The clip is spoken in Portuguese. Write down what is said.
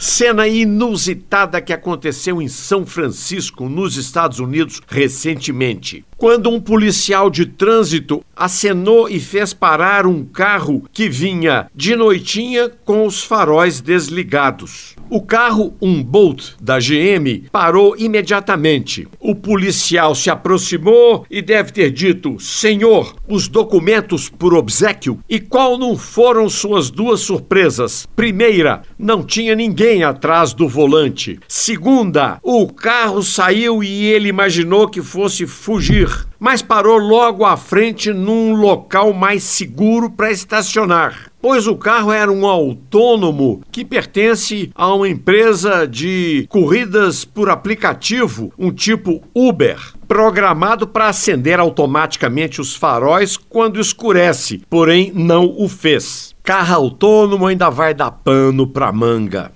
Cena inusitada que aconteceu em São Francisco, nos Estados Unidos, recentemente. Quando um policial de trânsito acenou e fez parar um carro que vinha de noitinha com os faróis desligados. O carro, um Bolt da GM, parou imediatamente. O policial se aproximou e deve ter dito: Senhor, os documentos por obsequio? E qual não foram suas duas surpresas? Primeira, não tinha ninguém atrás do volante. Segunda, o carro saiu e ele imaginou que fosse fugir, mas parou logo à frente num local mais seguro para estacionar pois o carro era um autônomo que pertence a uma empresa de corridas por aplicativo, um tipo Uber, programado para acender automaticamente os faróis quando escurece, porém não o fez. Carro autônomo ainda vai dar pano para manga.